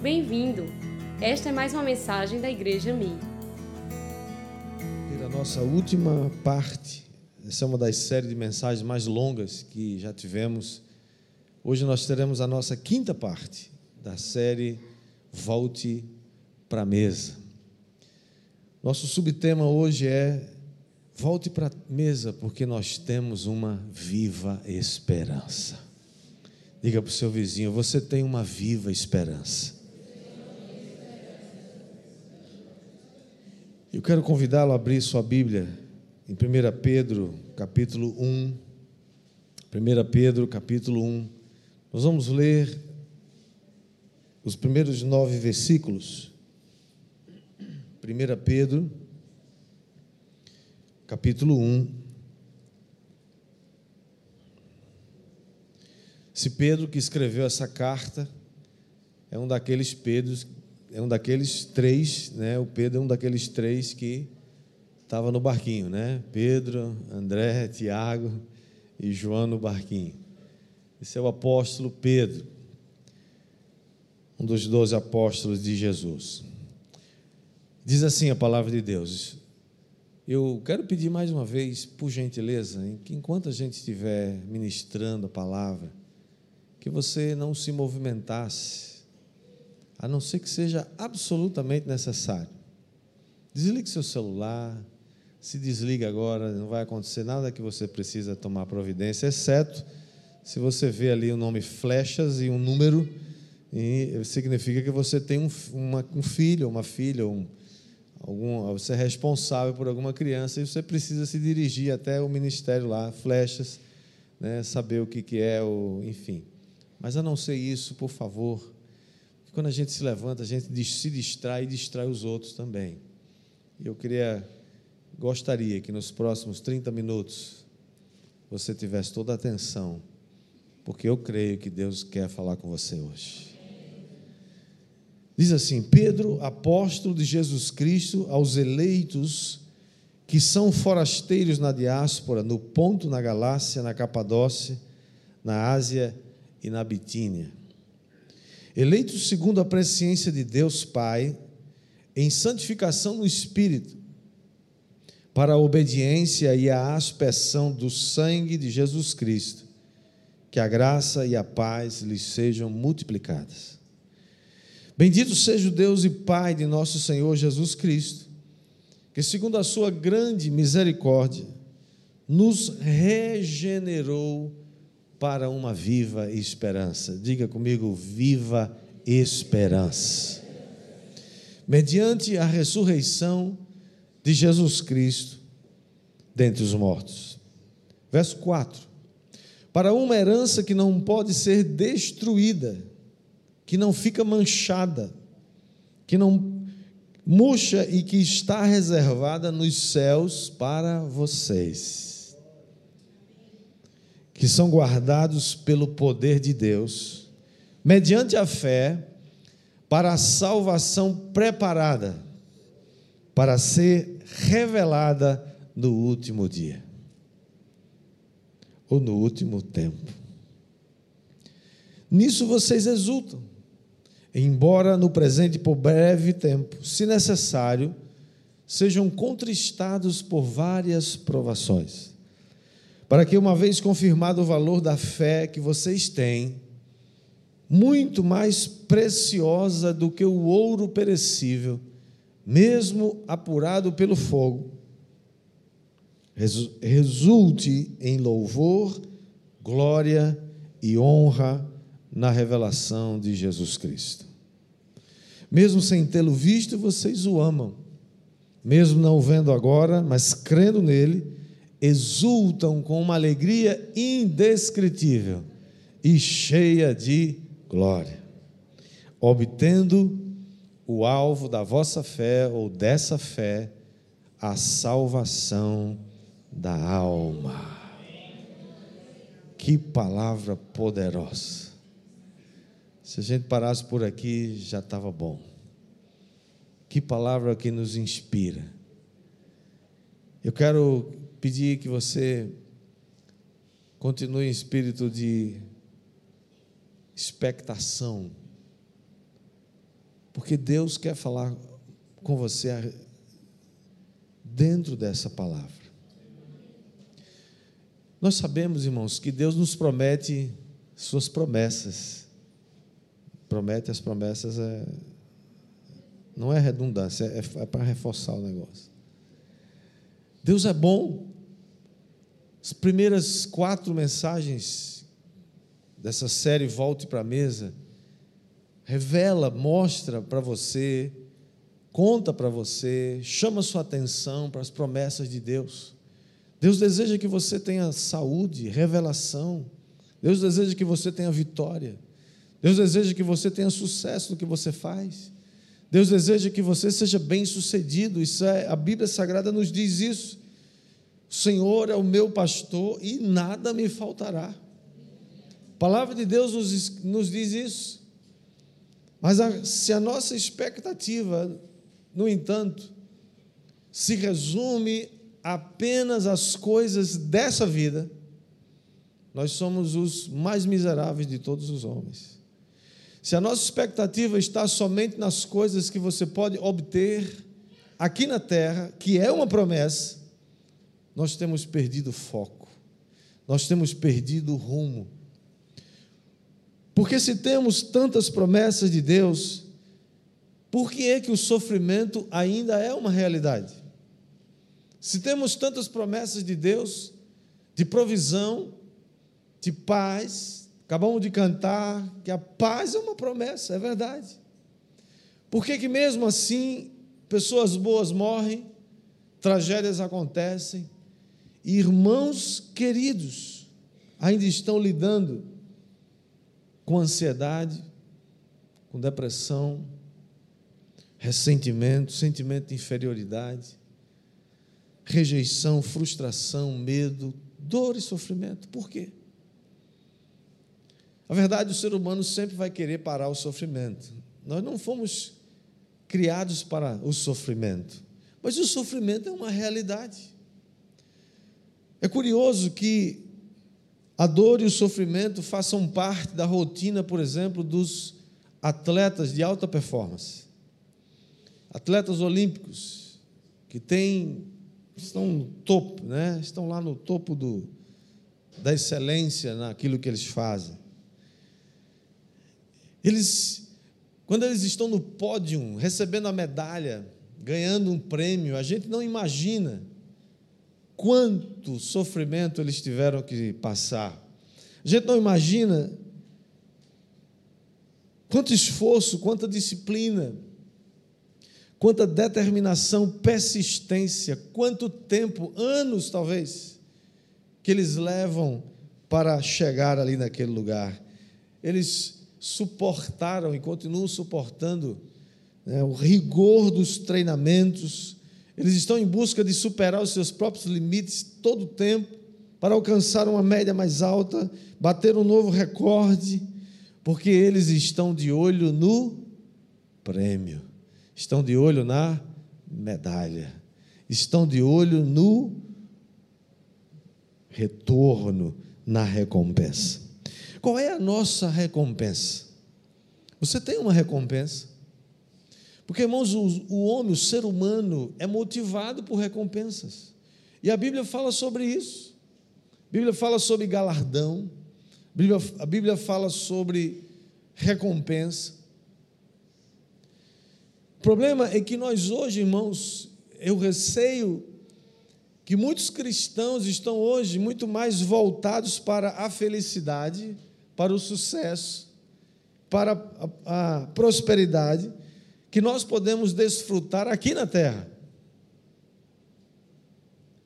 Bem-vindo! Esta é mais uma mensagem da Igreja Mi. A nossa última parte, essa é uma das séries de mensagens mais longas que já tivemos. Hoje nós teremos a nossa quinta parte da série Volte para a Mesa. Nosso subtema hoje é Volte para a mesa, porque nós temos uma viva esperança. Diga para o seu vizinho: você tem uma viva esperança. Eu quero convidá-lo a abrir sua Bíblia em 1 Pedro, capítulo 1. 1 Pedro, capítulo 1. Nós vamos ler os primeiros nove versículos. 1 Pedro, capítulo 1. Esse Pedro que escreveu essa carta é um daqueles Pedros, é um daqueles três, né? O Pedro é um daqueles três que estava no barquinho, né? Pedro, André, Tiago e João no barquinho. Esse é o apóstolo Pedro, um dos doze apóstolos de Jesus. Diz assim a palavra de Deus: eu quero pedir mais uma vez, por gentileza, que enquanto a gente estiver ministrando a palavra, que você não se movimentasse, a não ser que seja absolutamente necessário. Desligue seu celular, se desliga agora, não vai acontecer nada que você precisa tomar providência, exceto se você vê ali o nome flechas e um número, e significa que você tem um, uma, um filho, uma filha, um algum, você é responsável por alguma criança e você precisa se dirigir até o ministério lá, flechas, né, saber o que, que é, o, enfim. Mas a não ser isso, por favor, quando a gente se levanta, a gente se distrai e distrai os outros também. E eu queria, gostaria que nos próximos 30 minutos você tivesse toda a atenção, porque eu creio que Deus quer falar com você hoje. Diz assim: Pedro, apóstolo de Jesus Cristo, aos eleitos que são forasteiros na diáspora, no Ponto, na Galácia, na Capadócia, na Ásia e na Bitínia. Eleitos segundo a presciência de Deus Pai, em santificação no Espírito, para a obediência e a aspersão do sangue de Jesus Cristo, que a graça e a paz lhes sejam multiplicadas. Bendito seja o Deus e Pai de nosso Senhor Jesus Cristo, que, segundo a sua grande misericórdia, nos regenerou para uma viva esperança. Diga comigo, viva esperança. Mediante a ressurreição de Jesus Cristo dentre os mortos. Verso 4. Para uma herança que não pode ser destruída, que não fica manchada, que não murcha e que está reservada nos céus para vocês, que são guardados pelo poder de Deus, mediante a fé, para a salvação preparada, para ser revelada no último dia, ou no último tempo. Nisso vocês exultam embora no presente por breve tempo, se necessário, sejam contristados por várias provações, para que, uma vez confirmado o valor da fé que vocês têm, muito mais preciosa do que o ouro perecível, mesmo apurado pelo fogo, resulte em louvor, glória e honra na revelação de Jesus Cristo. Mesmo sem tê-lo visto, vocês o amam. Mesmo não o vendo agora, mas crendo nele, exultam com uma alegria indescritível e cheia de glória, obtendo o alvo da vossa fé ou dessa fé, a salvação da alma. Que palavra poderosa. Se a gente parasse por aqui, já estava bom. Que palavra que nos inspira. Eu quero pedir que você continue em espírito de expectação porque Deus quer falar com você dentro dessa palavra. Nós sabemos, irmãos, que Deus nos promete suas promessas. Promete as promessas é não é redundância, é, é para reforçar o negócio. Deus é bom. As primeiras quatro mensagens dessa série Volte para a Mesa revela, mostra para você, conta para você, chama sua atenção para as promessas de Deus. Deus deseja que você tenha saúde, revelação. Deus deseja que você tenha vitória. Deus deseja que você tenha sucesso no que você faz. Deus deseja que você seja bem-sucedido. Isso é, a Bíblia Sagrada nos diz isso. O Senhor é o meu pastor e nada me faltará. A palavra de Deus nos, nos diz isso. Mas a, se a nossa expectativa, no entanto, se resume apenas às coisas dessa vida, nós somos os mais miseráveis de todos os homens. Se a nossa expectativa está somente nas coisas que você pode obter aqui na terra, que é uma promessa, nós temos perdido foco, nós temos perdido rumo. Porque se temos tantas promessas de Deus, por que é que o sofrimento ainda é uma realidade? Se temos tantas promessas de Deus, de provisão, de paz, Acabamos de cantar que a paz é uma promessa, é verdade. Por que, que mesmo assim pessoas boas morrem, tragédias acontecem, e irmãos queridos ainda estão lidando com ansiedade, com depressão, ressentimento, sentimento de inferioridade, rejeição, frustração, medo, dor e sofrimento. Por quê? Na verdade, o ser humano sempre vai querer parar o sofrimento. Nós não fomos criados para o sofrimento, mas o sofrimento é uma realidade. É curioso que a dor e o sofrimento façam parte da rotina, por exemplo, dos atletas de alta performance. Atletas olímpicos que têm estão no topo, né? Estão lá no topo do, da excelência naquilo que eles fazem. Eles, quando eles estão no pódio, recebendo a medalha, ganhando um prêmio, a gente não imagina quanto sofrimento eles tiveram que passar. A gente não imagina quanto esforço, quanta disciplina, quanta determinação, persistência, quanto tempo, anos talvez, que eles levam para chegar ali naquele lugar. Eles suportaram e continuam suportando né, o rigor dos treinamentos. Eles estão em busca de superar os seus próprios limites todo o tempo para alcançar uma média mais alta, bater um novo recorde, porque eles estão de olho no prêmio, estão de olho na medalha, estão de olho no retorno, na recompensa. Qual é a nossa recompensa? Você tem uma recompensa? Porque, irmãos, o, o homem, o ser humano, é motivado por recompensas. E a Bíblia fala sobre isso. A Bíblia fala sobre galardão. A Bíblia, a Bíblia fala sobre recompensa. O problema é que nós hoje, irmãos, eu receio que muitos cristãos estão hoje muito mais voltados para a felicidade para o sucesso, para a, a prosperidade que nós podemos desfrutar aqui na terra.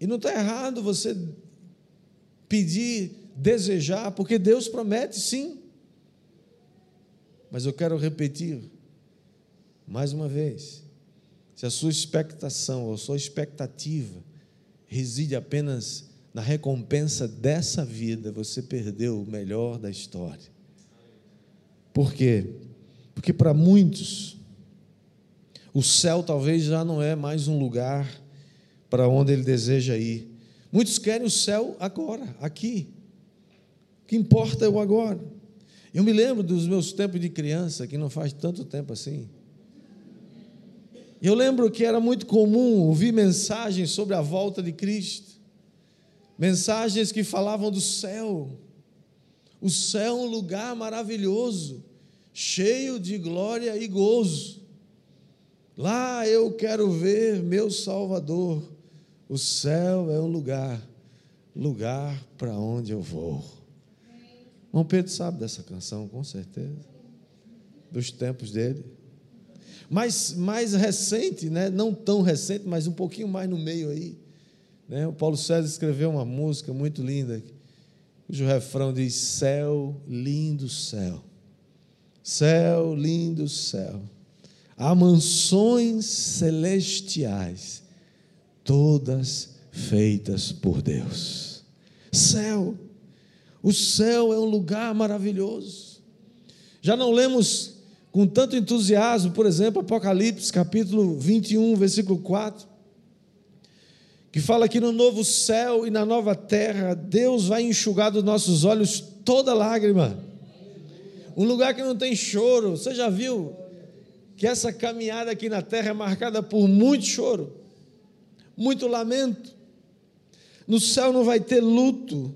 E não está errado você pedir, desejar, porque Deus promete sim. Mas eu quero repetir, mais uma vez, se a sua expectação ou a sua expectativa reside apenas na recompensa dessa vida, você perdeu o melhor da história. Por quê? Porque para muitos, o céu talvez já não é mais um lugar para onde ele deseja ir. Muitos querem o céu agora, aqui. O que importa é o agora. Eu me lembro dos meus tempos de criança, que não faz tanto tempo assim. Eu lembro que era muito comum ouvir mensagens sobre a volta de Cristo, mensagens que falavam do céu. O céu é um lugar maravilhoso, cheio de glória e gozo. Lá eu quero ver meu Salvador. O céu é um lugar, lugar para onde eu vou. Irmão Pedro sabe dessa canção, com certeza, dos tempos dele mais, mais recente, né? não tão recente, mas um pouquinho mais no meio aí. Né? O Paulo César escreveu uma música muito linda, cujo refrão diz: Céu, lindo céu, céu, lindo céu, há mansões celestiais, todas feitas por Deus. Céu, o céu é um lugar maravilhoso. Já não lemos com tanto entusiasmo, por exemplo, Apocalipse capítulo 21, versículo 4, que fala que no novo céu e na nova terra, Deus vai enxugar dos nossos olhos toda lágrima. Um lugar que não tem choro. Você já viu que essa caminhada aqui na terra é marcada por muito choro, muito lamento. No céu não vai ter luto,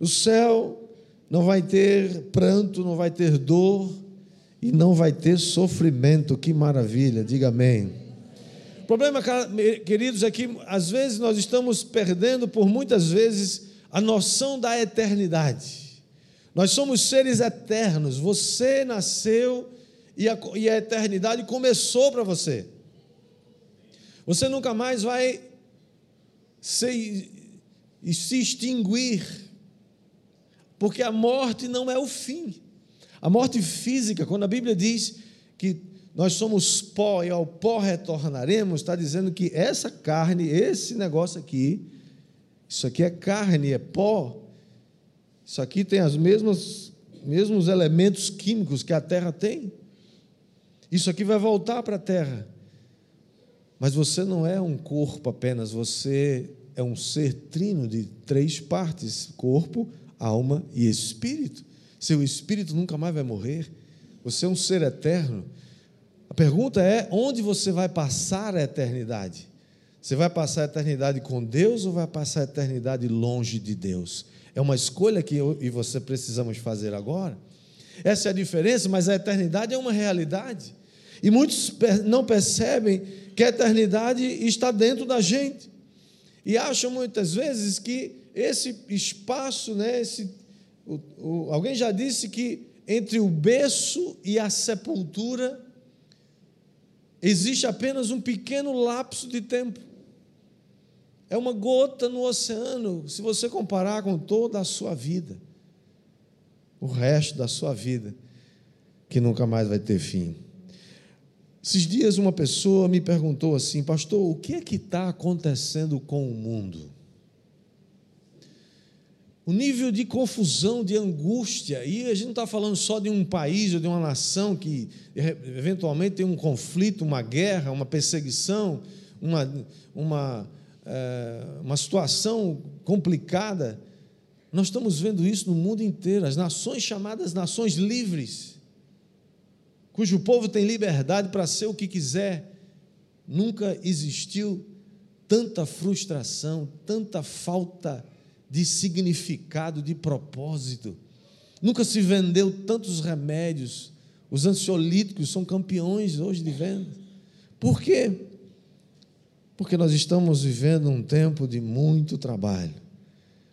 no céu não vai ter pranto, não vai ter dor, e não vai ter sofrimento. Que maravilha, diga amém. O problema, queridos, é que às vezes nós estamos perdendo, por muitas vezes, a noção da eternidade. Nós somos seres eternos. Você nasceu e a, e a eternidade começou para você. Você nunca mais vai se, se extinguir, porque a morte não é o fim. A morte física, quando a Bíblia diz que nós somos pó e ao pó retornaremos, está dizendo que essa carne, esse negócio aqui, isso aqui é carne, é pó, isso aqui tem os mesmos, mesmos elementos químicos que a terra tem. Isso aqui vai voltar para a terra. Mas você não é um corpo apenas, você é um ser trino de três partes: corpo, alma e espírito. Seu espírito nunca mais vai morrer. Você é um ser eterno. A pergunta é: onde você vai passar a eternidade? Você vai passar a eternidade com Deus ou vai passar a eternidade longe de Deus? É uma escolha que eu e você precisamos fazer agora. Essa é a diferença, mas a eternidade é uma realidade. E muitos não percebem que a eternidade está dentro da gente. E acham muitas vezes que esse espaço, né, esse o, o, alguém já disse que entre o berço e a sepultura existe apenas um pequeno lapso de tempo. É uma gota no oceano, se você comparar com toda a sua vida, o resto da sua vida, que nunca mais vai ter fim. Esses dias uma pessoa me perguntou assim, pastor, o que é que está acontecendo com o mundo? O nível de confusão, de angústia, e a gente não está falando só de um país ou de uma nação que eventualmente tem um conflito, uma guerra, uma perseguição, uma, uma, é, uma situação complicada. Nós estamos vendo isso no mundo inteiro, as nações chamadas nações livres, cujo povo tem liberdade para ser o que quiser. Nunca existiu tanta frustração, tanta falta de de significado, de propósito. Nunca se vendeu tantos remédios. Os ansiolíticos são campeões hoje de venda. Por quê? Porque nós estamos vivendo um tempo de muito trabalho.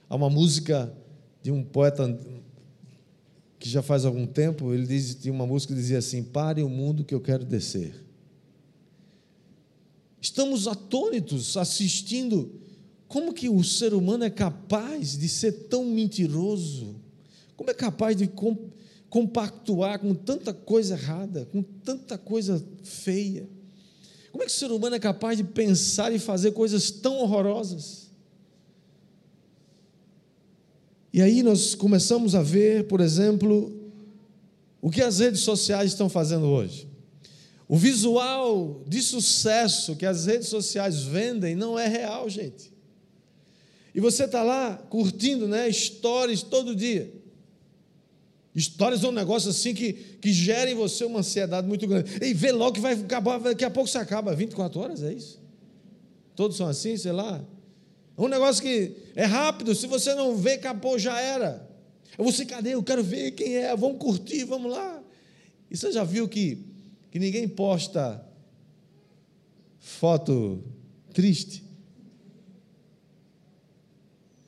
Há uma música de um poeta que já faz algum tempo, ele diz, tinha uma música que dizia assim: Pare o mundo que eu quero descer. Estamos atônitos assistindo como que o ser humano é capaz de ser tão mentiroso? Como é capaz de compactuar com tanta coisa errada, com tanta coisa feia? Como é que o ser humano é capaz de pensar e fazer coisas tão horrorosas? E aí nós começamos a ver, por exemplo, o que as redes sociais estão fazendo hoje. O visual de sucesso que as redes sociais vendem não é real, gente. E você está lá curtindo né, stories todo dia. Histórias é um negócio assim que, que gera em você uma ansiedade muito grande. E vê logo que vai acabar, daqui a pouco você acaba. 24 horas, é isso? Todos são assim, sei lá. É um negócio que é rápido, se você não vê, acabou, já era. Eu vou ser, cadê? Eu quero ver quem é, vamos curtir, vamos lá. E você já viu que, que ninguém posta foto triste?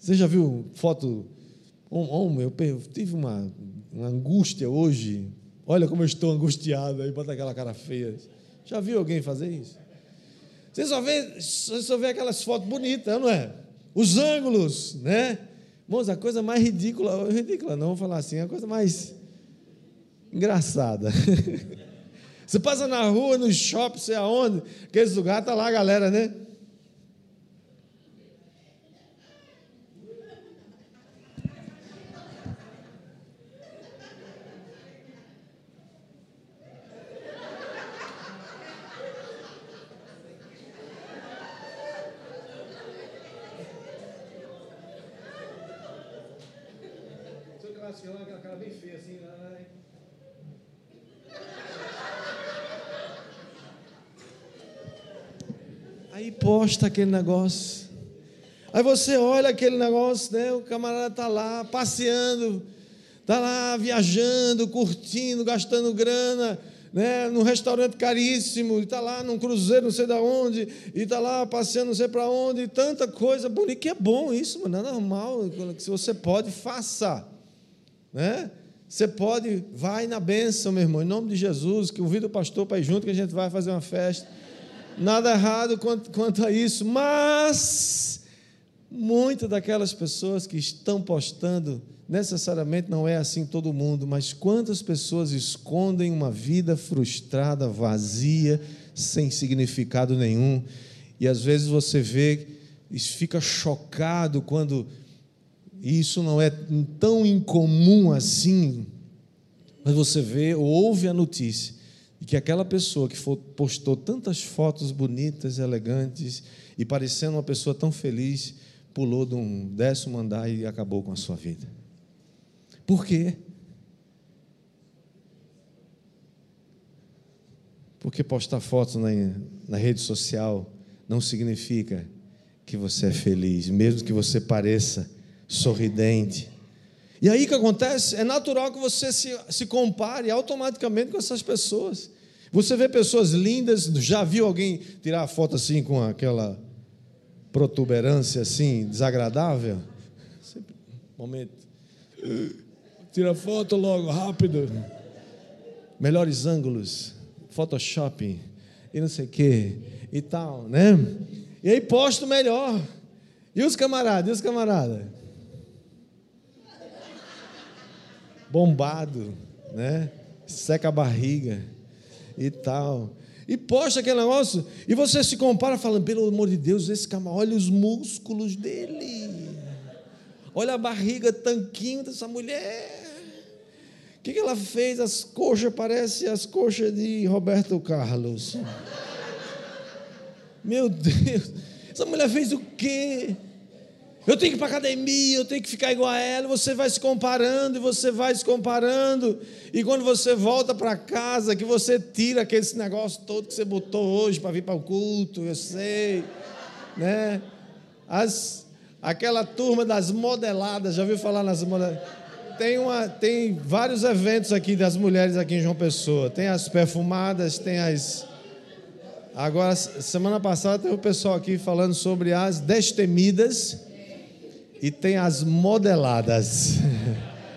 Você já viu foto. Homem, eu tive uma, uma angústia hoje. Olha como eu estou angustiado aí, bota aquela cara feia. Já viu alguém fazer isso? Você só vê, você só vê aquelas fotos bonitas, não é? Os ângulos, né? Irmãos, a coisa mais ridícula, ridícula não, vou falar assim, a coisa mais engraçada. Você passa na rua, no shopping, sei aonde, aqueles lugares, tá lá a galera, né? Aquela cara bem feia assim. Né? Aí posta aquele negócio. Aí você olha aquele negócio, né? O camarada está lá passeando, está lá viajando, curtindo, gastando grana, né? Num restaurante caríssimo, está lá num cruzeiro, não sei de onde, e está lá passeando, não sei para onde, e tanta coisa bonita, que é bom isso, mano, é normal. Se você pode, faça né? Você pode, vai na bênção, meu irmão, em nome de Jesus, que convida o pastor para ir junto, que a gente vai fazer uma festa. Nada errado quanto, quanto a isso, mas muitas daquelas pessoas que estão postando, necessariamente não é assim todo mundo, mas quantas pessoas escondem uma vida frustrada, vazia, sem significado nenhum, e às vezes você vê fica chocado quando e isso não é tão incomum assim, mas você vê ou ouve a notícia de que aquela pessoa que postou tantas fotos bonitas, elegantes e parecendo uma pessoa tão feliz, pulou de um décimo andar e acabou com a sua vida. Por quê? Porque postar fotos na, na rede social não significa que você é feliz, mesmo que você pareça sorridente. E aí o que acontece? É natural que você se, se compare automaticamente com essas pessoas. Você vê pessoas lindas, já viu alguém tirar a foto assim com aquela protuberância assim, desagradável? Sempre, momento. Tira foto logo, rápido. Melhores ângulos, Photoshop e não sei o que e tal, né? E aí posto melhor. E os camaradas, e os camaradas? Bombado, né? Seca a barriga e tal. E posta aquele negócio, e você se compara falando, pelo amor de Deus, esse cara, olha os músculos dele. Olha a barriga tanquinho dessa mulher. O que, que ela fez? As coxas parecem as coxas de Roberto Carlos. Meu Deus, essa mulher fez o quê? Eu tenho que ir para academia, eu tenho que ficar igual a ela. Você vai se comparando e você vai se comparando. E quando você volta para casa, que você tira aquele negócio todo que você botou hoje para vir para o culto, eu sei. Né? As, aquela turma das modeladas, já ouviu falar nas modeladas? Tem, uma, tem vários eventos aqui das mulheres aqui em João Pessoa. Tem as perfumadas, tem as. Agora, semana passada teve o pessoal aqui falando sobre as destemidas e tem as modeladas.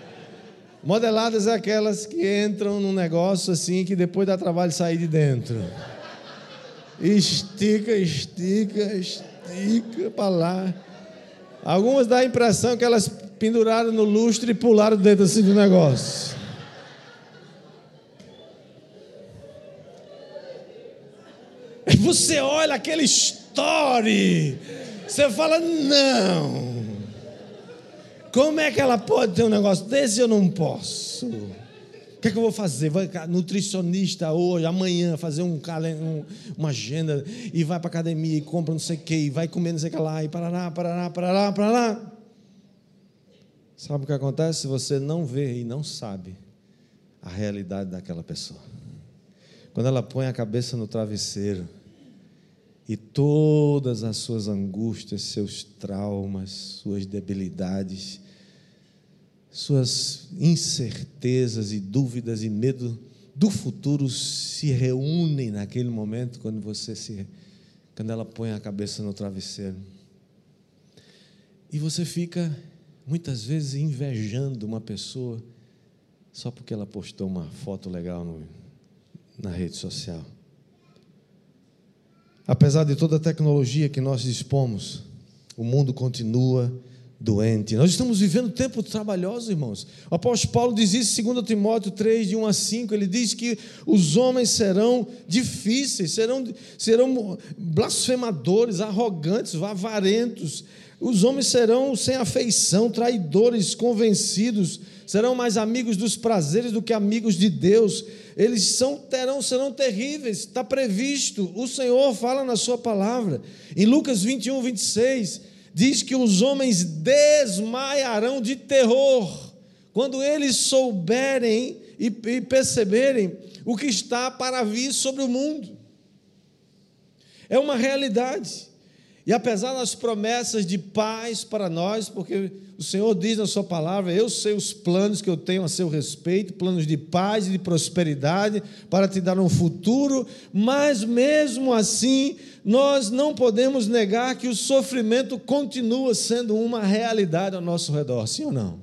modeladas é aquelas que entram num negócio assim que depois dá trabalho sair de dentro. Estica, estica, estica para lá. Algumas dá a impressão que elas penduraram no lustre e pularam dentro assim do negócio. Você olha aquele story, você fala, não. Como é que ela pode ter um negócio desse? Eu não posso. O que é que eu vou fazer? Vai nutricionista hoje, amanhã, fazer um, um uma agenda e vai para academia e compra não sei o que, e vai comer não sei o que lá, e parará, parará, parará, parará. Sabe o que acontece? Você não vê e não sabe a realidade daquela pessoa. Quando ela põe a cabeça no travesseiro e todas as suas angústias, seus traumas, suas debilidades, suas incertezas e dúvidas e medo do futuro se reúnem naquele momento quando você se quando ela põe a cabeça no travesseiro. E você fica muitas vezes invejando uma pessoa só porque ela postou uma foto legal no, na rede social. Apesar de toda a tecnologia que nós dispomos, o mundo continua doente. Nós estamos vivendo tempos trabalhosos, irmãos. O apóstolo Paulo diz isso em 2 Timóteo 3, de 1 a 5. Ele diz que os homens serão difíceis, serão, serão blasfemadores, arrogantes, avarentos. Os homens serão sem afeição, traidores, convencidos, serão mais amigos dos prazeres do que amigos de Deus. Eles são, terão, serão terríveis, está previsto. O Senhor fala na Sua palavra. Em Lucas 21, 26, diz que os homens desmaiarão de terror quando eles souberem e, e perceberem o que está para vir sobre o mundo. É uma realidade. E apesar das promessas de paz para nós, porque o Senhor diz na Sua palavra: Eu sei os planos que eu tenho a seu respeito, planos de paz e de prosperidade, para te dar um futuro, mas mesmo assim, nós não podemos negar que o sofrimento continua sendo uma realidade ao nosso redor, sim ou não?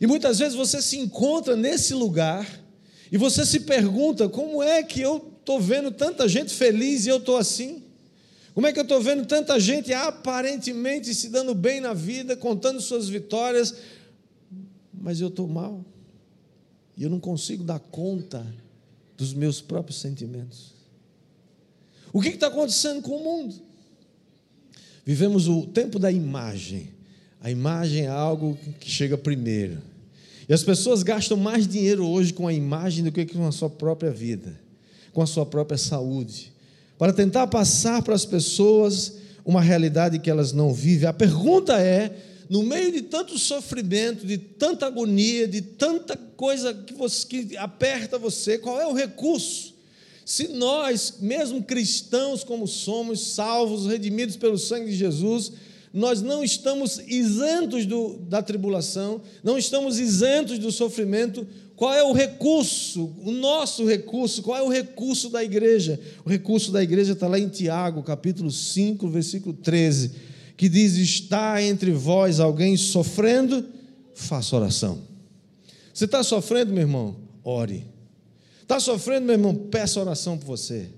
E muitas vezes você se encontra nesse lugar e você se pergunta: como é que eu estou vendo tanta gente feliz e eu estou assim? Como é que eu estou vendo tanta gente aparentemente se dando bem na vida, contando suas vitórias, mas eu estou mal. E eu não consigo dar conta dos meus próprios sentimentos. O que está acontecendo com o mundo? Vivemos o tempo da imagem. A imagem é algo que chega primeiro. E as pessoas gastam mais dinheiro hoje com a imagem do que com a sua própria vida, com a sua própria saúde para tentar passar para as pessoas uma realidade que elas não vivem. A pergunta é: no meio de tanto sofrimento, de tanta agonia, de tanta coisa que, você, que aperta você, qual é o recurso? Se nós, mesmo cristãos como somos, salvos, redimidos pelo sangue de Jesus, nós não estamos isentos do, da tribulação, não estamos isentos do sofrimento, qual é o recurso, o nosso recurso? Qual é o recurso da igreja? O recurso da igreja está lá em Tiago, capítulo 5, versículo 13, que diz: Está entre vós alguém sofrendo? Faça oração. Você está sofrendo, meu irmão? Ore. Está sofrendo, meu irmão? Peça oração por você.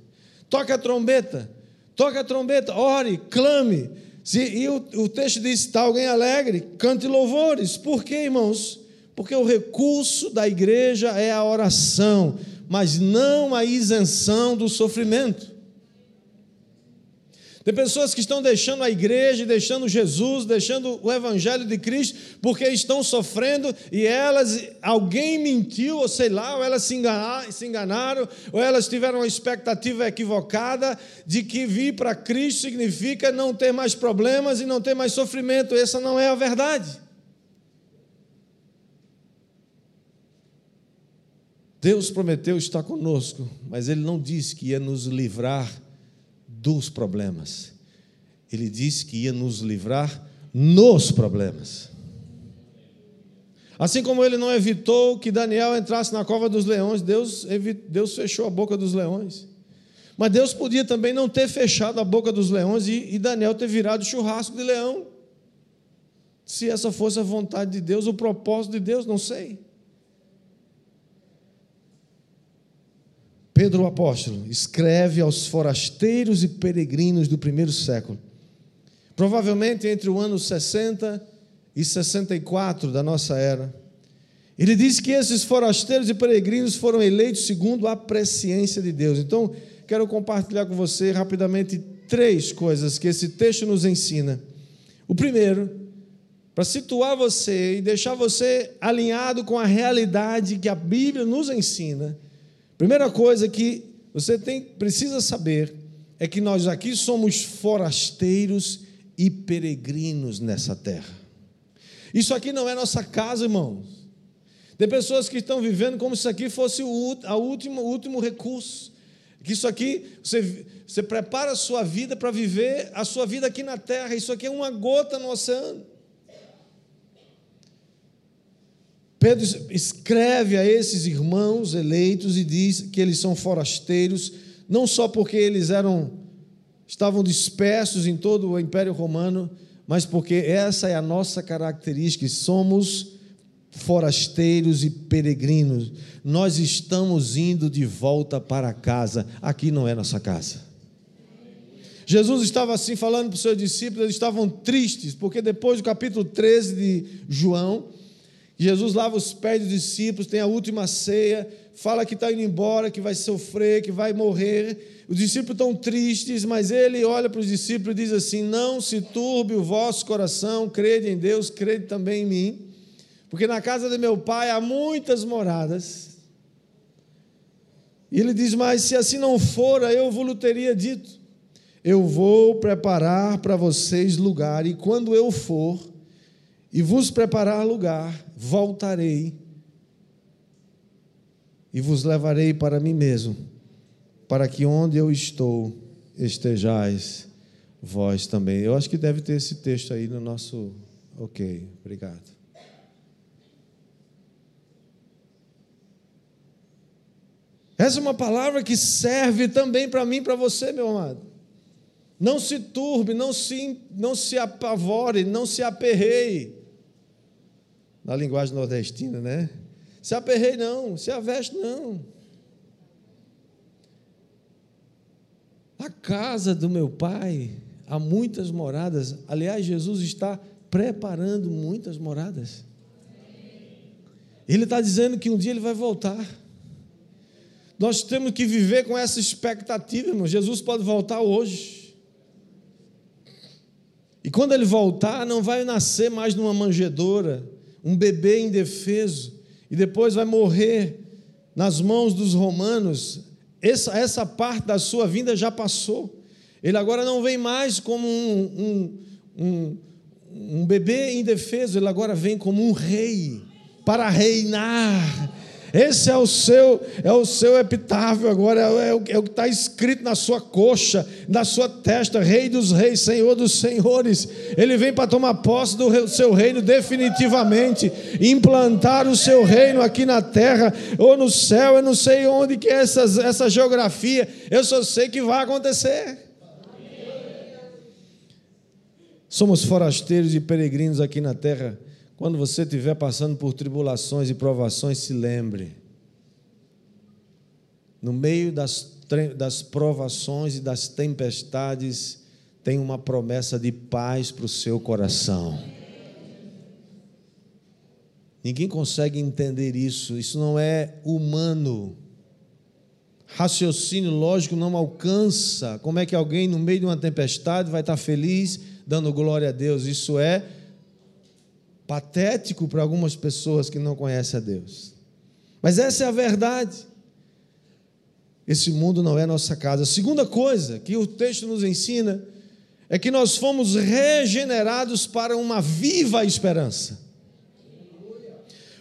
Toca a trombeta. Toca a trombeta. Ore, clame. Se, e o, o texto diz: está alguém alegre? Cante louvores. Por quê, irmãos? Porque o recurso da igreja é a oração, mas não a isenção do sofrimento. Tem pessoas que estão deixando a igreja, deixando Jesus, deixando o evangelho de Cristo, porque estão sofrendo e elas, alguém mentiu, ou sei lá, ou elas se, enganar, se enganaram, ou elas tiveram uma expectativa equivocada de que vir para Cristo significa não ter mais problemas e não ter mais sofrimento. Essa não é a verdade. Deus prometeu estar conosco, mas Ele não disse que ia nos livrar dos problemas. Ele disse que ia nos livrar nos problemas. Assim como ele não evitou que Daniel entrasse na cova dos leões, Deus, Deus fechou a boca dos leões. Mas Deus podia também não ter fechado a boca dos leões e, e Daniel ter virado churrasco de leão. Se essa fosse a vontade de Deus, o propósito de Deus, não sei. Pedro o apóstolo escreve aos forasteiros e peregrinos do primeiro século, provavelmente entre o ano 60 e 64 da nossa era. Ele diz que esses forasteiros e peregrinos foram eleitos segundo a presciência de Deus. Então, quero compartilhar com você rapidamente três coisas que esse texto nos ensina. O primeiro, para situar você e deixar você alinhado com a realidade que a Bíblia nos ensina, Primeira coisa que você tem, precisa saber é que nós aqui somos forasteiros e peregrinos nessa terra. Isso aqui não é nossa casa, irmãos. Tem pessoas que estão vivendo como se isso aqui fosse o a último, último recurso. Que isso aqui, você, você prepara a sua vida para viver a sua vida aqui na terra. Isso aqui é uma gota no oceano. Pedro escreve a esses irmãos eleitos e diz que eles são forasteiros, não só porque eles eram estavam dispersos em todo o Império Romano, mas porque essa é a nossa característica, somos forasteiros e peregrinos. Nós estamos indo de volta para casa. Aqui não é nossa casa. Jesus estava assim falando para os seus discípulos, eles estavam tristes, porque depois do capítulo 13 de João, Jesus lava os pés dos discípulos, tem a última ceia, fala que está indo embora, que vai sofrer, que vai morrer. Os discípulos estão tristes, mas ele olha para os discípulos e diz assim: Não se turbe o vosso coração, crede em Deus, crede também em mim, porque na casa de meu pai há muitas moradas. E ele diz: Mas se assim não fora, eu vos teria dito: Eu vou preparar para vocês lugar, e quando eu for e vos preparar lugar, voltarei e vos levarei para mim mesmo, para que onde eu estou estejais vós também. Eu acho que deve ter esse texto aí no nosso. Ok, obrigado. Essa é uma palavra que serve também para mim e para você, meu amado. Não se turbe, não se, não se apavore, não se aperreie na linguagem nordestina, né? Se aperrei, não. Se aveste, não. A casa do meu pai há muitas moradas. Aliás, Jesus está preparando muitas moradas. Ele está dizendo que um dia ele vai voltar. Nós temos que viver com essa expectativa, irmão. Jesus pode voltar hoje. E quando ele voltar, não vai nascer mais numa manjedoura, um bebê indefeso, e depois vai morrer nas mãos dos romanos. Essa, essa parte da sua vinda já passou. Ele agora não vem mais como um, um, um, um bebê indefeso, ele agora vem como um rei para reinar esse é o seu, é o seu epitáfio agora, é, é o, é o que está escrito na sua coxa, na sua testa, Rei dos Reis, Senhor dos Senhores. Ele vem para tomar posse do seu reino definitivamente, implantar o seu reino aqui na terra ou no céu. Eu não sei onde que é essa, essa geografia. Eu só sei que vai acontecer. Somos forasteiros e peregrinos aqui na terra quando você estiver passando por tribulações e provações, se lembre. No meio das, das provações e das tempestades, tem uma promessa de paz para o seu coração. Ninguém consegue entender isso, isso não é humano. Raciocínio lógico não alcança. Como é que alguém, no meio de uma tempestade, vai estar feliz, dando glória a Deus? Isso é patético para algumas pessoas que não conhecem a Deus. Mas essa é a verdade. Esse mundo não é nossa casa. A segunda coisa que o texto nos ensina é que nós fomos regenerados para uma viva esperança.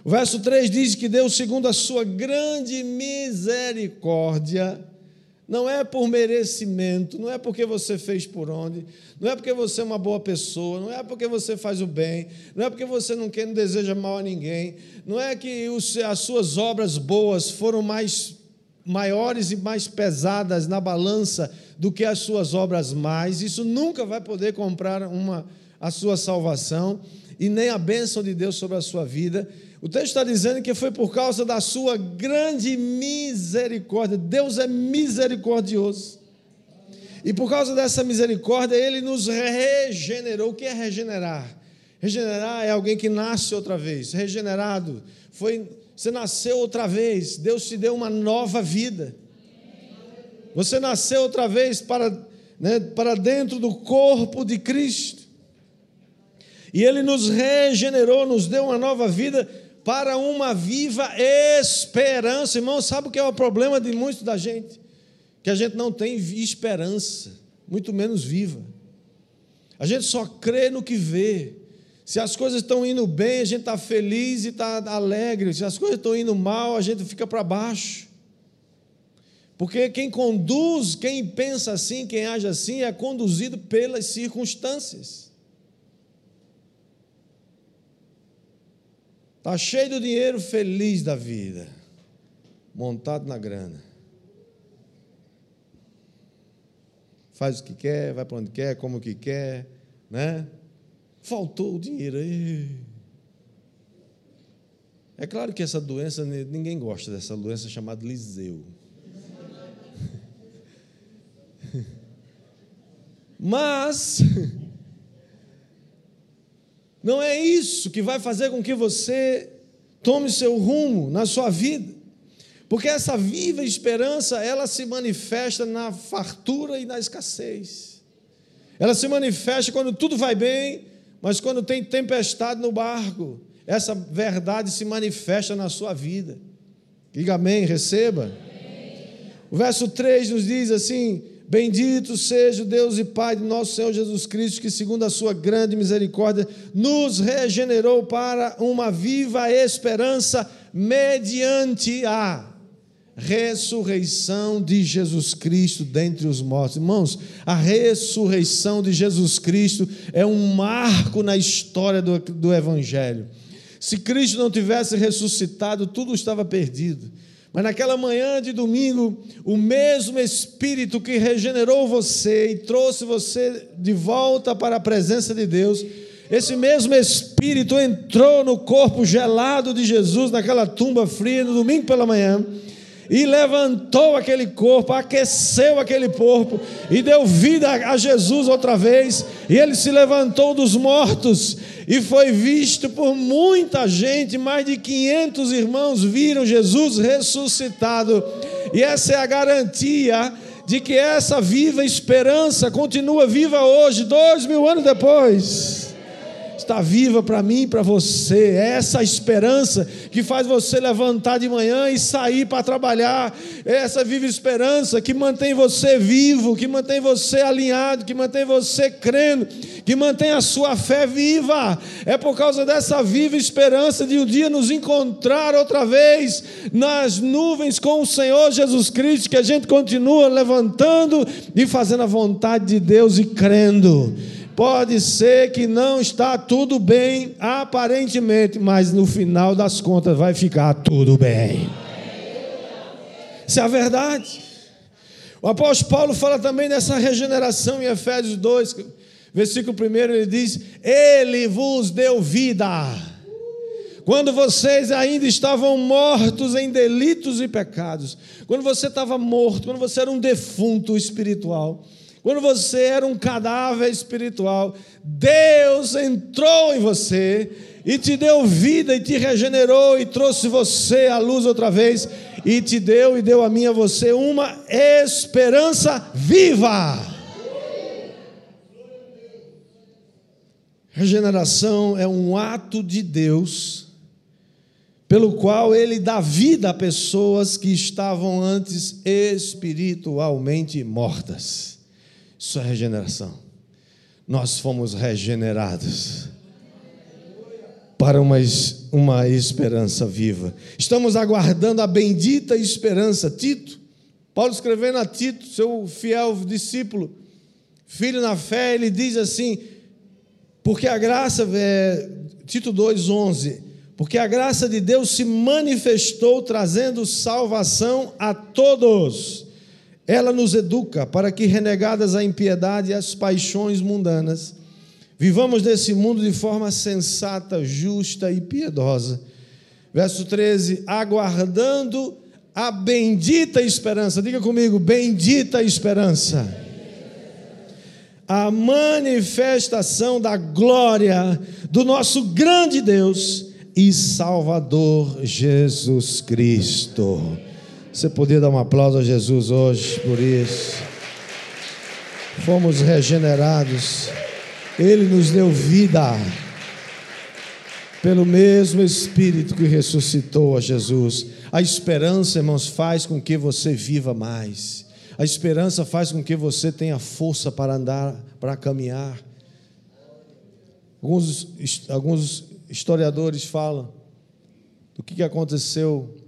O verso 3 diz que Deus, segundo a sua grande misericórdia, não é por merecimento, não é porque você fez por onde, não é porque você é uma boa pessoa, não é porque você faz o bem, não é porque você não quer, não deseja mal a ninguém, não é que as suas obras boas foram mais maiores e mais pesadas na balança do que as suas obras mais. Isso nunca vai poder comprar uma a sua salvação e nem a bênção de Deus sobre a sua vida. O texto está dizendo que foi por causa da sua grande misericórdia. Deus é misericordioso. E por causa dessa misericórdia, Ele nos regenerou. O que é regenerar? Regenerar é alguém que nasce outra vez. Regenerado foi você nasceu outra vez. Deus te deu uma nova vida. Você nasceu outra vez para, né, para dentro do corpo de Cristo. E Ele nos regenerou, nos deu uma nova vida para uma viva esperança. Irmão, sabe o que é o problema de muitos da gente? Que a gente não tem esperança, muito menos viva. A gente só crê no que vê. Se as coisas estão indo bem, a gente está feliz e está alegre. Se as coisas estão indo mal, a gente fica para baixo. Porque quem conduz, quem pensa assim, quem age assim, é conduzido pelas circunstâncias. Está cheio do dinheiro, feliz da vida, montado na grana. Faz o que quer, vai para onde quer, como que quer, né? Faltou o dinheiro aí. É claro que essa doença, ninguém gosta dessa doença chamada Liseu. Mas não é isso que vai fazer com que você tome seu rumo na sua vida. Porque essa viva esperança, ela se manifesta na fartura e na escassez. Ela se manifesta quando tudo vai bem mas quando tem tempestade no barco, essa verdade se manifesta na sua vida. Diga amém, receba. Amém. O verso 3 nos diz assim: Bendito seja o Deus e Pai de nosso Senhor Jesus Cristo, que, segundo a sua grande misericórdia, nos regenerou para uma viva esperança mediante a ressurreição de Jesus Cristo dentre os mortos. Irmãos, a ressurreição de Jesus Cristo é um marco na história do, do Evangelho. Se Cristo não tivesse ressuscitado, tudo estava perdido. Mas naquela manhã de domingo, o mesmo Espírito que regenerou você e trouxe você de volta para a presença de Deus, esse mesmo Espírito entrou no corpo gelado de Jesus, naquela tumba fria, no domingo pela manhã e levantou aquele corpo, aqueceu aquele corpo e deu vida a Jesus outra vez. E ele se levantou dos mortos e foi visto por muita gente. Mais de 500 irmãos viram Jesus ressuscitado. E essa é a garantia de que essa viva esperança continua viva hoje, dois mil anos depois está viva para mim e para você. É essa esperança que faz você levantar de manhã e sair para trabalhar. É essa viva esperança que mantém você vivo, que mantém você alinhado, que mantém você crendo, que mantém a sua fé viva. É por causa dessa viva esperança de um dia nos encontrar outra vez nas nuvens com o Senhor Jesus Cristo que a gente continua levantando e fazendo a vontade de Deus e crendo. Pode ser que não está tudo bem aparentemente, mas no final das contas vai ficar tudo bem. Isso é a verdade. O apóstolo Paulo fala também dessa regeneração em Efésios 2, versículo 1, ele diz: Ele vos deu vida. Quando vocês ainda estavam mortos em delitos e pecados, quando você estava morto, quando você era um defunto espiritual, quando você era um cadáver espiritual, Deus entrou em você e te deu vida e te regenerou e trouxe você à luz outra vez e te deu e deu a mim a você uma esperança viva. Regeneração é um ato de Deus pelo qual ele dá vida a pessoas que estavam antes espiritualmente mortas. Isso é regeneração. Nós fomos regenerados para uma, uma esperança viva. Estamos aguardando a bendita esperança. Tito, Paulo escrevendo a Tito, seu fiel discípulo, filho na fé, ele diz assim: porque a graça, é, Tito 2,11, porque a graça de Deus se manifestou trazendo salvação a todos ela nos educa para que, renegadas a impiedade e as paixões mundanas, vivamos nesse mundo de forma sensata, justa e piedosa. Verso 13: aguardando a bendita esperança, diga comigo, bendita esperança. A manifestação da glória do nosso grande Deus e Salvador Jesus Cristo. Você podia dar um aplauso a Jesus hoje por isso. Fomos regenerados. Ele nos deu vida. Pelo mesmo Espírito que ressuscitou a Jesus. A esperança, irmãos, faz com que você viva mais. A esperança faz com que você tenha força para andar, para caminhar. Alguns, alguns historiadores falam do que aconteceu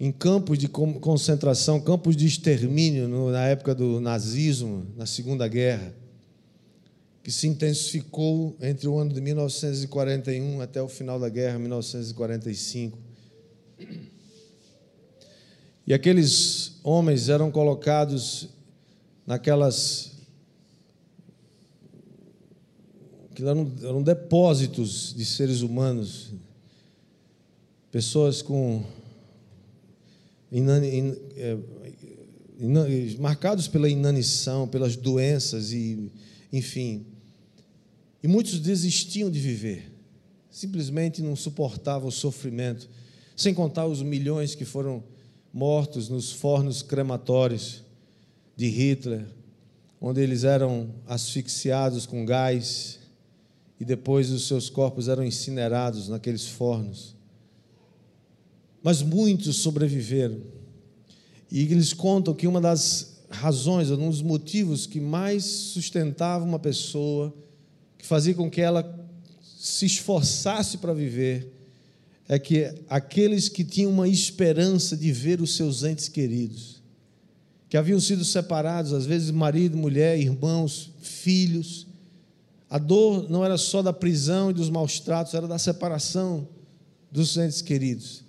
em campos de concentração, campos de extermínio na época do nazismo, na Segunda Guerra, que se intensificou entre o ano de 1941 até o final da guerra, 1945. E aqueles homens eram colocados naquelas. que eram, eram depósitos de seres humanos, pessoas com. É, marcados pela inanição, pelas doenças e, enfim. E muitos desistiam de viver, simplesmente não suportavam o sofrimento, sem contar os milhões que foram mortos nos fornos crematórios de Hitler, onde eles eram asfixiados com gás e depois os seus corpos eram incinerados naqueles fornos. Mas muitos sobreviveram. E eles contam que uma das razões, um dos motivos que mais sustentava uma pessoa, que fazia com que ela se esforçasse para viver, é que aqueles que tinham uma esperança de ver os seus entes queridos, que haviam sido separados, às vezes marido, mulher, irmãos, filhos, a dor não era só da prisão e dos maus tratos, era da separação dos entes queridos.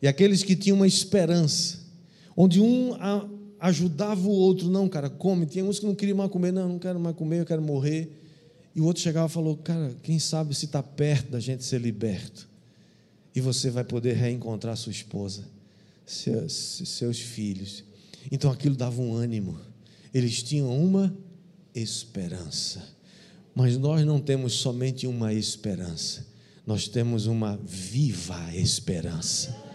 E aqueles que tinham uma esperança, onde um ajudava o outro, não, cara, come. Tinha uns que não queriam mais comer, não, não quero mais comer, eu quero morrer. E o outro chegava e falou, cara, quem sabe se está perto da gente ser liberto e você vai poder reencontrar sua esposa, seus, seus filhos. Então aquilo dava um ânimo. Eles tinham uma esperança. Mas nós não temos somente uma esperança, nós temos uma viva esperança.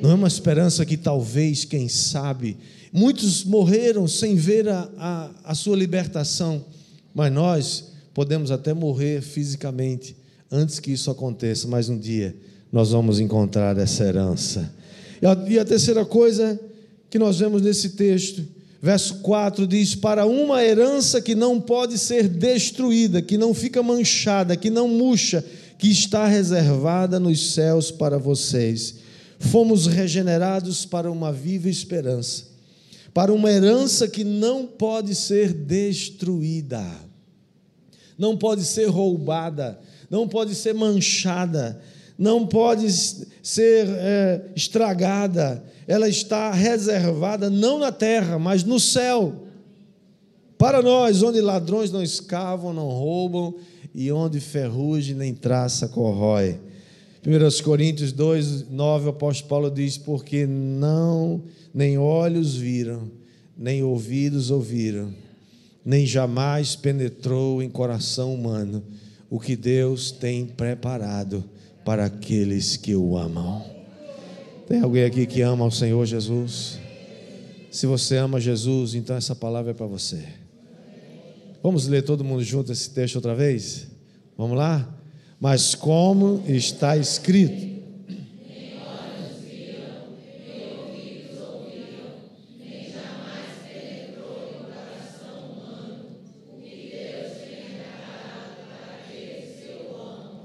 Não é uma esperança que talvez, quem sabe, muitos morreram sem ver a, a, a sua libertação, mas nós podemos até morrer fisicamente antes que isso aconteça, mas um dia nós vamos encontrar essa herança. E a, e a terceira coisa que nós vemos nesse texto, verso 4 diz: Para uma herança que não pode ser destruída, que não fica manchada, que não murcha, que está reservada nos céus para vocês. Fomos regenerados para uma viva esperança, para uma herança que não pode ser destruída, não pode ser roubada, não pode ser manchada, não pode ser é, estragada, ela está reservada não na terra, mas no céu. Para nós, onde ladrões não escavam, não roubam, e onde ferrugem nem traça corrói. 1 Coríntios 2, 9, o apóstolo Paulo diz: Porque não, nem olhos viram, nem ouvidos ouviram, nem jamais penetrou em coração humano o que Deus tem preparado para aqueles que o amam. Tem alguém aqui que ama o Senhor Jesus? Se você ama Jesus, então essa palavra é para você. Vamos ler todo mundo junto esse texto outra vez? Vamos lá? Mas como está escrito,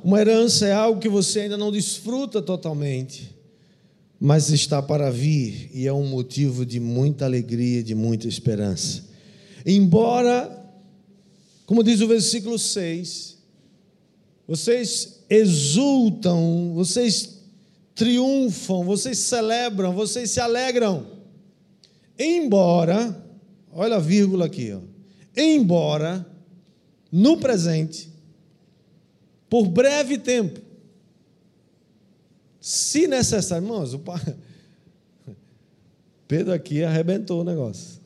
Uma herança é algo que você ainda não desfruta totalmente, mas está para vir e é um motivo de muita alegria, de muita esperança. Embora, como diz o versículo 6, vocês exultam, vocês triunfam, vocês celebram, vocês se alegram. Embora, olha a vírgula aqui, ó, embora no presente por breve tempo. Se necessário, irmãos, o. Pedro aqui arrebentou o negócio.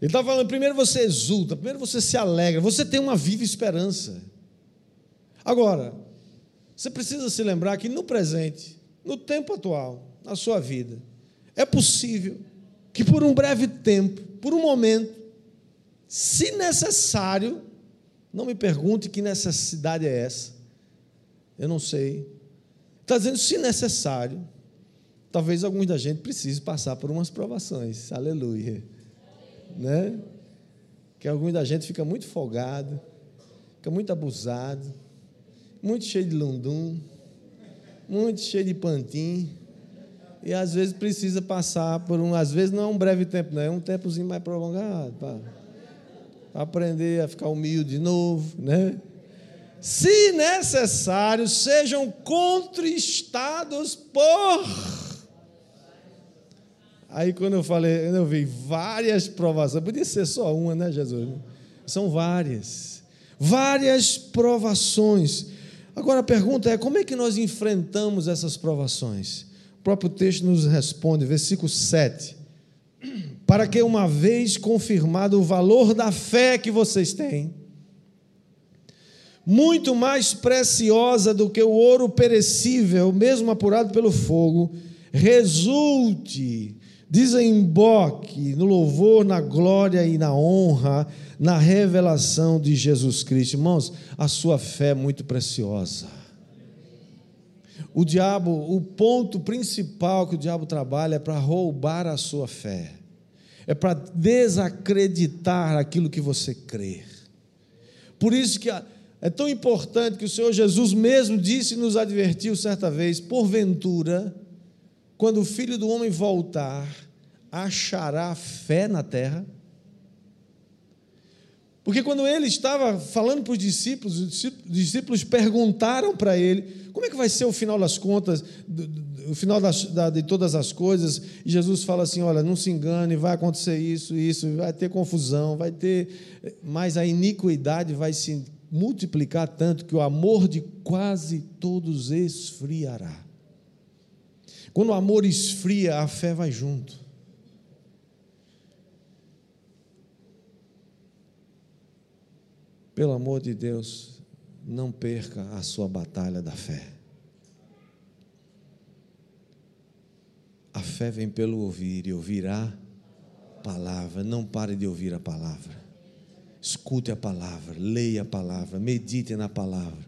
Ele está falando: primeiro você exulta, primeiro você se alegra, você tem uma viva esperança. Agora, você precisa se lembrar que no presente, no tempo atual, na sua vida, é possível que por um breve tempo, por um momento, se necessário, não me pergunte que necessidade é essa. Eu não sei. Está dizendo, se necessário, talvez alguns da gente precise passar por umas provações. Aleluia. Né? Que alguns da gente fica muito folgado, fica muito abusado, muito cheio de lundum, muito cheio de pantim. E às vezes precisa passar por um, às vezes não é um breve tempo, não, é um tempozinho mais prolongado, para aprender a ficar humilde de novo, né? Se necessário, sejam contristados por. Aí quando eu falei, eu vi várias provações, podia ser só uma, né, Jesus? São várias. Várias provações. Agora a pergunta é: como é que nós enfrentamos essas provações? O próprio texto nos responde, versículo 7. Para que, uma vez confirmado o valor da fé que vocês têm, muito mais preciosa do que o ouro perecível, mesmo apurado pelo fogo, resulte, desemboque no louvor, na glória e na honra, na revelação de Jesus Cristo. Irmãos, a sua fé é muito preciosa. O diabo, o ponto principal que o diabo trabalha é para roubar a sua fé, é para desacreditar aquilo que você crê. Por isso que é tão importante que o Senhor Jesus mesmo disse e nos advertiu certa vez: porventura, quando o filho do homem voltar, achará fé na terra? Porque quando ele estava falando para os discípulos, os discípulos perguntaram para ele: como é que vai ser o final das contas, o final das, da, de todas as coisas? E Jesus fala assim: olha, não se engane, vai acontecer isso, isso, vai ter confusão, vai ter. Mas a iniquidade vai se multiplicar tanto que o amor de quase todos esfriará. Quando o amor esfria, a fé vai junto. Pelo amor de Deus, não perca a sua batalha da fé. A fé vem pelo ouvir e ouvirá palavra. Não pare de ouvir a palavra. Escute a palavra, leia a palavra, medite na palavra.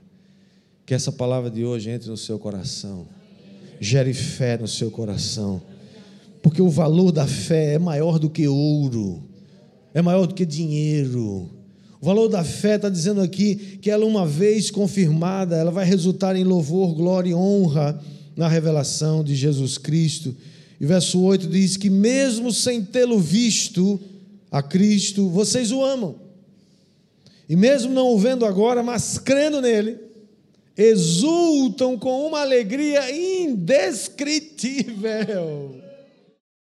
Que essa palavra de hoje entre no seu coração, gere fé no seu coração, porque o valor da fé é maior do que ouro, é maior do que dinheiro o valor da fé está dizendo aqui que ela, uma vez confirmada, ela vai resultar em louvor, glória e honra na revelação de Jesus Cristo. E verso 8 diz que, mesmo sem tê-lo visto a Cristo, vocês o amam. E mesmo não o vendo agora, mas crendo nele, exultam com uma alegria indescritível